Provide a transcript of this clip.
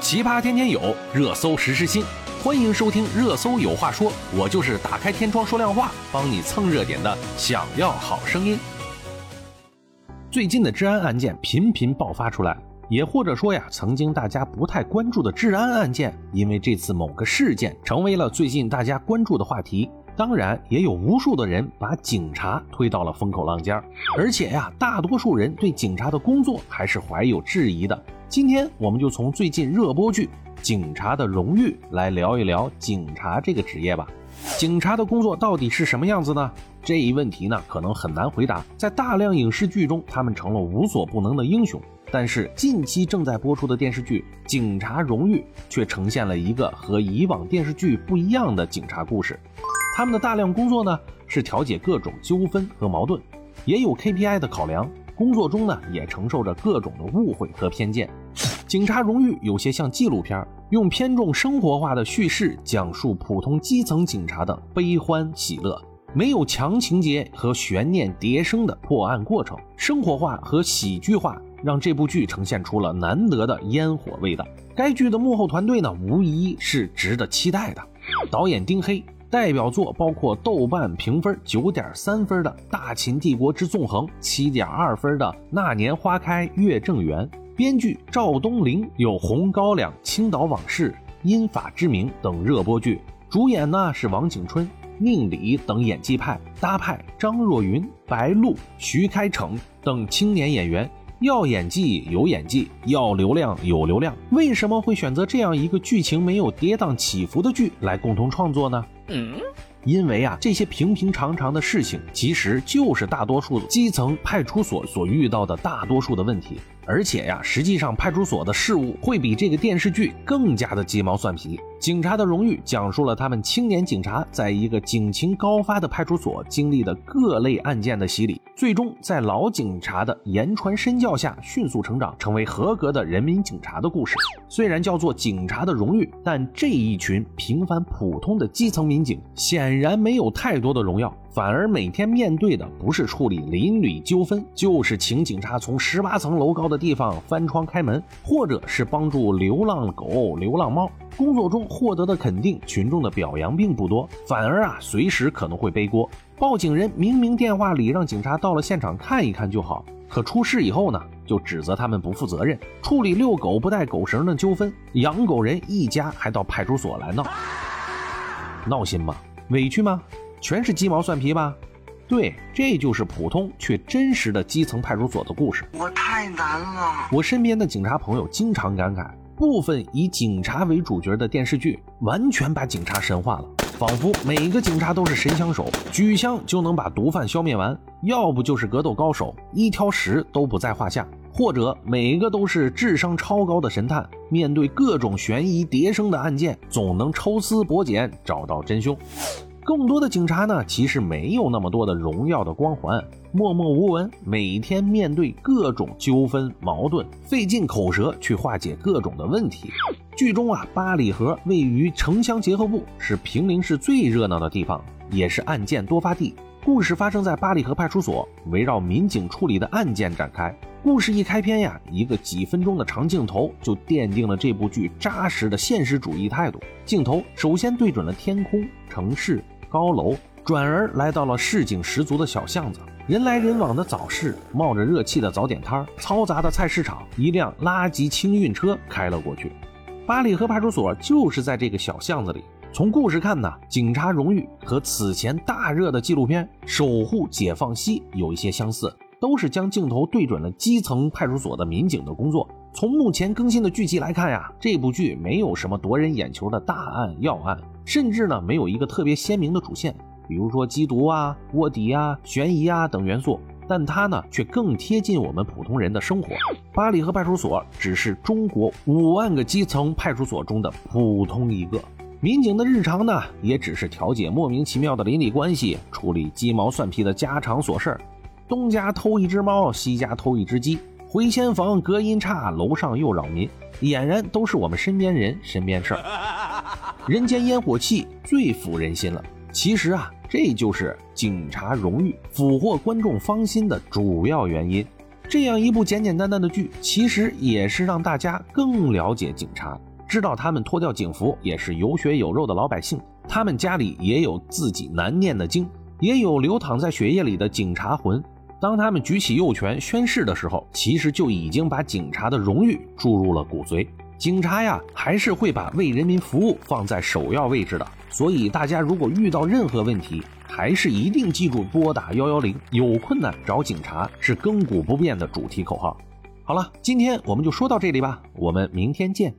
奇葩天天有，热搜时时新。欢迎收听《热搜有话说》，我就是打开天窗说亮话，帮你蹭热点的。想要好声音。最近的治安案件频频爆发出来，也或者说呀，曾经大家不太关注的治安案件，因为这次某个事件成为了最近大家关注的话题。当然，也有无数的人把警察推到了风口浪尖而且呀，大多数人对警察的工作还是怀有质疑的。今天，我们就从最近热播剧《警察的荣誉》来聊一聊警察这个职业吧。警察的工作到底是什么样子呢？这一问题呢，可能很难回答。在大量影视剧中，他们成了无所不能的英雄。但是近期正在播出的电视剧《警察荣誉》却呈现了一个和以往电视剧不一样的警察故事。他们的大量工作呢，是调解各种纠纷和矛盾，也有 KPI 的考量。工作中呢，也承受着各种的误会和偏见。警察荣誉有些像纪录片，用偏重生活化的叙事讲述普通基层警察的悲欢喜乐，没有强情节和悬念迭生的破案过程，生活化和喜剧化让这部剧呈现出了难得的烟火味道。该剧的幕后团队呢，无疑是值得期待的。导演丁黑。代表作包括豆瓣评分九点三分的《大秦帝国之纵横》，七点二分的《那年花开月正圆》。编剧赵东林有《红高粱》《青岛往事》《因法之名》等热播剧，主演呢是王景春、宁理等演技派，搭派张若昀、白鹿、徐开骋等青年演员。要演技有演技，要流量有流量。为什么会选择这样一个剧情没有跌宕起伏的剧来共同创作呢？嗯，因为啊，这些平平常常的事情，其实就 是大多数基层派出所所遇到的大多数的问题。而且呀，实际上派出所的事务会比这个电视剧更加的鸡毛蒜皮。警察的荣誉讲述了他们青年警察在一个警情高发的派出所经历的各类案件的洗礼，最终在老警察的言传身教下迅速成长，成为合格的人民警察的故事。虽然叫做警察的荣誉，但这一群平凡普通的基层民警显然没有太多的荣耀。反而每天面对的不是处理邻里纠纷，就是请警察从十八层楼高的地方翻窗开门，或者是帮助流浪狗、流浪猫。工作中获得的肯定、群众的表扬并不多，反而啊，随时可能会背锅。报警人明明电话里让警察到了现场看一看就好，可出事以后呢，就指责他们不负责任，处理遛狗不带狗绳的纠纷，养狗人一家还到派出所来闹，闹心吗？委屈吗？全是鸡毛蒜皮吧？对，这就是普通却真实的基层派出所的故事。我太难了。我身边的警察朋友经常感慨，部分以警察为主角的电视剧完全把警察神化了，仿佛每个警察都是神枪手，举枪就能把毒贩消灭完；要不就是格斗高手，一挑十都不在话下；或者每个都是智商超高的神探，面对各种悬疑迭生的案件，总能抽丝剥茧找到真凶。更多的警察呢，其实没有那么多的荣耀的光环，默默无闻，每天面对各种纠纷矛盾，费尽口舌去化解各种的问题。剧中啊，八里河位于城乡结合部，是平陵市最热闹的地方，也是案件多发地。故事发生在八里河派出所，围绕民警处理的案件展开。故事一开篇呀，一个几分钟的长镜头就奠定了这部剧扎实的现实主义态度。镜头首先对准了天空、城市、高楼，转而来到了市井十足的小巷子，人来人往的早市，冒着热气的早点摊儿嘈杂的菜市场。一辆垃圾清运车开了过去。八里河派出所就是在这个小巷子里。从故事看呢，警察荣誉和此前大热的纪录片《守护解放西》有一些相似。都是将镜头对准了基层派出所的民警的工作。从目前更新的剧集来看呀，这部剧没有什么夺人眼球的大案要案，甚至呢没有一个特别鲜明的主线，比如说缉毒啊、卧底啊、悬疑啊等元素。但它呢却更贴近我们普通人的生活。巴里河派出所只是中国五万个基层派出所中的普通一个，民警的日常呢也只是调解莫名其妙的邻里关系，处理鸡毛蒜皮的家常琐事儿。东家偷一只猫，西家偷一只鸡，回迁房隔音差，楼上又扰民，俨然都是我们身边人身边事儿。人间烟火气最抚人心了。其实啊，这就是警察荣誉俘获观众芳心的主要原因。这样一部简简单单的剧，其实也是让大家更了解警察，知道他们脱掉警服也是有血有肉的老百姓，他们家里也有自己难念的经，也有流淌在血液里的警察魂。当他们举起右拳宣誓的时候，其实就已经把警察的荣誉注入了骨髓。警察呀，还是会把为人民服务放在首要位置的。所以大家如果遇到任何问题，还是一定记住拨打幺幺零，有困难找警察是亘古不变的主题口号。好了，今天我们就说到这里吧，我们明天见。